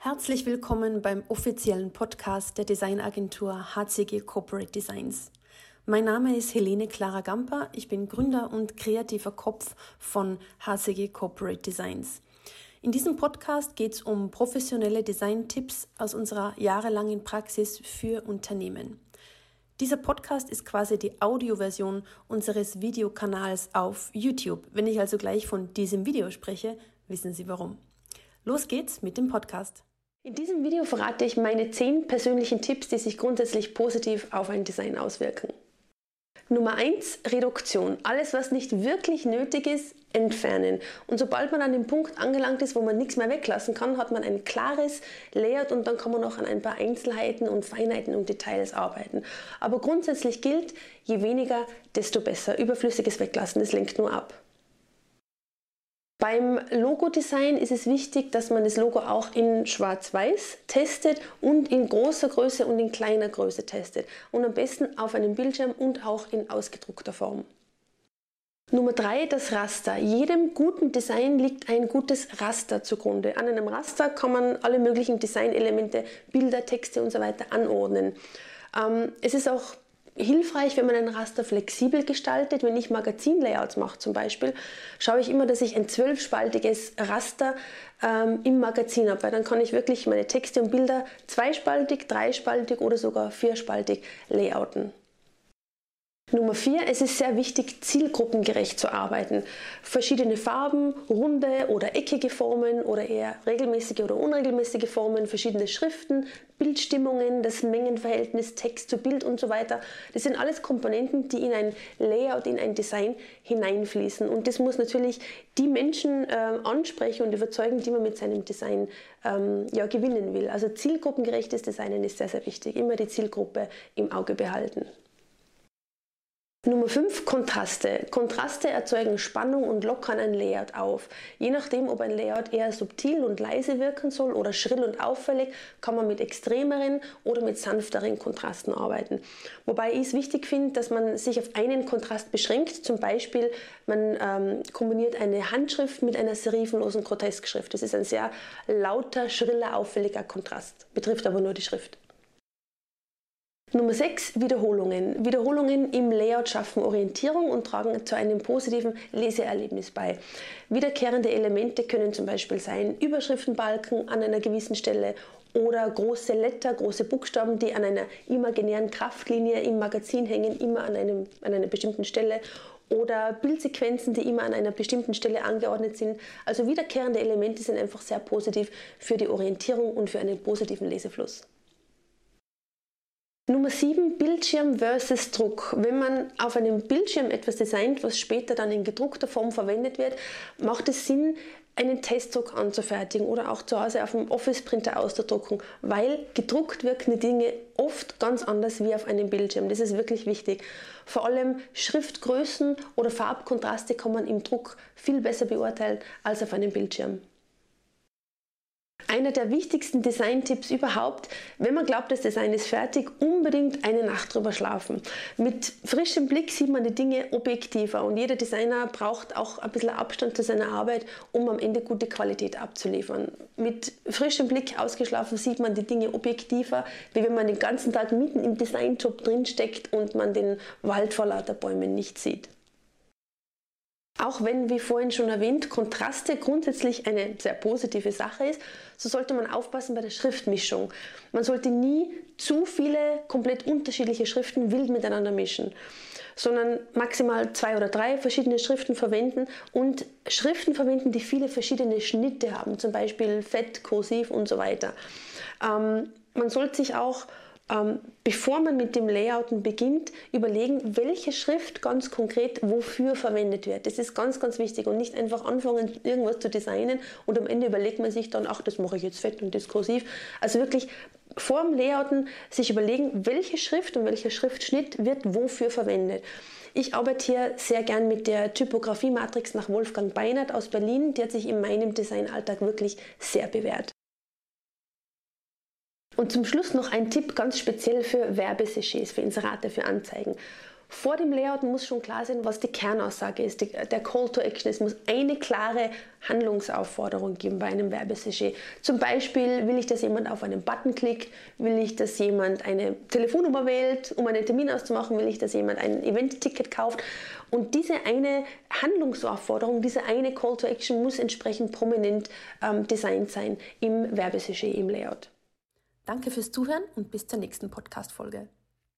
Herzlich willkommen beim offiziellen Podcast der Designagentur HCG Corporate Designs. Mein Name ist Helene Clara Gamper, ich bin Gründer und kreativer Kopf von HCG Corporate Designs. In diesem Podcast geht es um professionelle Design-Tipps aus unserer jahrelangen Praxis für Unternehmen. Dieser Podcast ist quasi die Audioversion unseres Videokanals auf YouTube. Wenn ich also gleich von diesem Video spreche, wissen Sie warum. Los geht's mit dem Podcast. In diesem Video verrate ich meine 10 persönlichen Tipps, die sich grundsätzlich positiv auf ein Design auswirken. Nummer 1, Reduktion. Alles, was nicht wirklich nötig ist, entfernen. Und sobald man an dem Punkt angelangt ist, wo man nichts mehr weglassen kann, hat man ein klares Layout und dann kann man noch an ein paar Einzelheiten und Feinheiten und Details arbeiten. Aber grundsätzlich gilt, je weniger, desto besser. Überflüssiges Weglassen, das lenkt nur ab. Beim Logo-Design ist es wichtig, dass man das Logo auch in Schwarz-Weiß testet und in großer Größe und in kleiner Größe testet. Und am besten auf einem Bildschirm und auch in ausgedruckter Form. Nummer drei, das Raster. Jedem guten Design liegt ein gutes Raster zugrunde. An einem Raster kann man alle möglichen Designelemente, Bilder, Texte und so weiter anordnen. Ähm, es ist auch hilfreich, wenn man ein Raster flexibel gestaltet. Wenn ich Magazinlayouts mache zum Beispiel, schaue ich immer, dass ich ein zwölfspaltiges Raster ähm, im Magazin habe, weil dann kann ich wirklich meine Texte und Bilder zweispaltig, dreispaltig oder sogar vierspaltig layouten. Nummer vier, es ist sehr wichtig, zielgruppengerecht zu arbeiten. Verschiedene Farben, runde oder eckige Formen oder eher regelmäßige oder unregelmäßige Formen, verschiedene Schriften, Bildstimmungen, das Mengenverhältnis, Text zu Bild und so weiter. Das sind alles Komponenten, die in ein Layout, in ein Design hineinfließen. Und das muss natürlich die Menschen äh, ansprechen und überzeugen, die man mit seinem Design ähm, ja, gewinnen will. Also zielgruppengerechtes Designen ist sehr, sehr wichtig. Immer die Zielgruppe im Auge behalten. Nummer 5, Kontraste. Kontraste erzeugen Spannung und lockern ein Layout auf. Je nachdem, ob ein Layout eher subtil und leise wirken soll oder schrill und auffällig, kann man mit extremeren oder mit sanfteren Kontrasten arbeiten. Wobei ich es wichtig finde, dass man sich auf einen Kontrast beschränkt. Zum Beispiel, man ähm, kombiniert eine Handschrift mit einer serifenlosen Groteskschrift. Das ist ein sehr lauter, schriller, auffälliger Kontrast. Betrifft aber nur die Schrift. Nummer 6, Wiederholungen. Wiederholungen im Layout schaffen Orientierung und tragen zu einem positiven Leseerlebnis bei. Wiederkehrende Elemente können zum Beispiel sein Überschriftenbalken an einer gewissen Stelle oder große Letter, große Buchstaben, die an einer imaginären Kraftlinie im Magazin hängen, immer an, einem, an einer bestimmten Stelle oder Bildsequenzen, die immer an einer bestimmten Stelle angeordnet sind. Also wiederkehrende Elemente sind einfach sehr positiv für die Orientierung und für einen positiven Lesefluss. Nummer 7, Bildschirm versus Druck. Wenn man auf einem Bildschirm etwas designt, was später dann in gedruckter Form verwendet wird, macht es Sinn, einen Testdruck anzufertigen oder auch zu Hause auf dem Office-Printer auszudrucken, weil gedruckt wirken die Dinge oft ganz anders wie auf einem Bildschirm. Das ist wirklich wichtig. Vor allem Schriftgrößen oder Farbkontraste kann man im Druck viel besser beurteilen als auf einem Bildschirm. Einer der wichtigsten Design-Tipps überhaupt, wenn man glaubt, das Design ist fertig, unbedingt eine Nacht drüber schlafen. Mit frischem Blick sieht man die Dinge objektiver und jeder Designer braucht auch ein bisschen Abstand zu seiner Arbeit, um am Ende gute Qualität abzuliefern. Mit frischem Blick ausgeschlafen sieht man die Dinge objektiver, wie wenn man den ganzen Tag mitten im Designjob drinsteckt und man den Wald vor lauter Bäumen nicht sieht. Auch wenn, wie vorhin schon erwähnt, Kontraste grundsätzlich eine sehr positive Sache ist, so sollte man aufpassen bei der Schriftmischung. Man sollte nie zu viele komplett unterschiedliche Schriften wild miteinander mischen, sondern maximal zwei oder drei verschiedene Schriften verwenden und Schriften verwenden, die viele verschiedene Schnitte haben, zum Beispiel Fett, Kursiv und so weiter. Ähm, man sollte sich auch ähm, bevor man mit dem Layouten beginnt, überlegen, welche Schrift ganz konkret wofür verwendet wird. Das ist ganz, ganz wichtig und nicht einfach anfangen, irgendwas zu designen und am Ende überlegt man sich dann, ach, das mache ich jetzt fett und diskursiv. Also wirklich vor dem Layouten sich überlegen, welche Schrift und welcher Schriftschnitt wird wofür verwendet. Ich arbeite hier sehr gern mit der Typografie-Matrix nach Wolfgang Beinert aus Berlin. Die hat sich in meinem Designalltag wirklich sehr bewährt. Und zum Schluss noch ein Tipp ganz speziell für Werbesujets, für Inserate, für Anzeigen. vor dem Layout muss schon klar sein, was die Kernaussage ist, die, der Call to Action. Es muss eine klare Handlungsaufforderung geben bei einem Werbesujet. Zum Beispiel will ich, dass jemand auf einen Button klickt, will ich, dass jemand eine Telefonnummer wählt, um einen Termin auszumachen, will ich, dass jemand ein Event-Ticket kauft. Und diese eine Handlungsaufforderung, diese eine Call to Action muss entsprechend prominent ähm, designt sein im Werbesujet, im Layout. Danke fürs Zuhören und bis zur nächsten Podcast-Folge.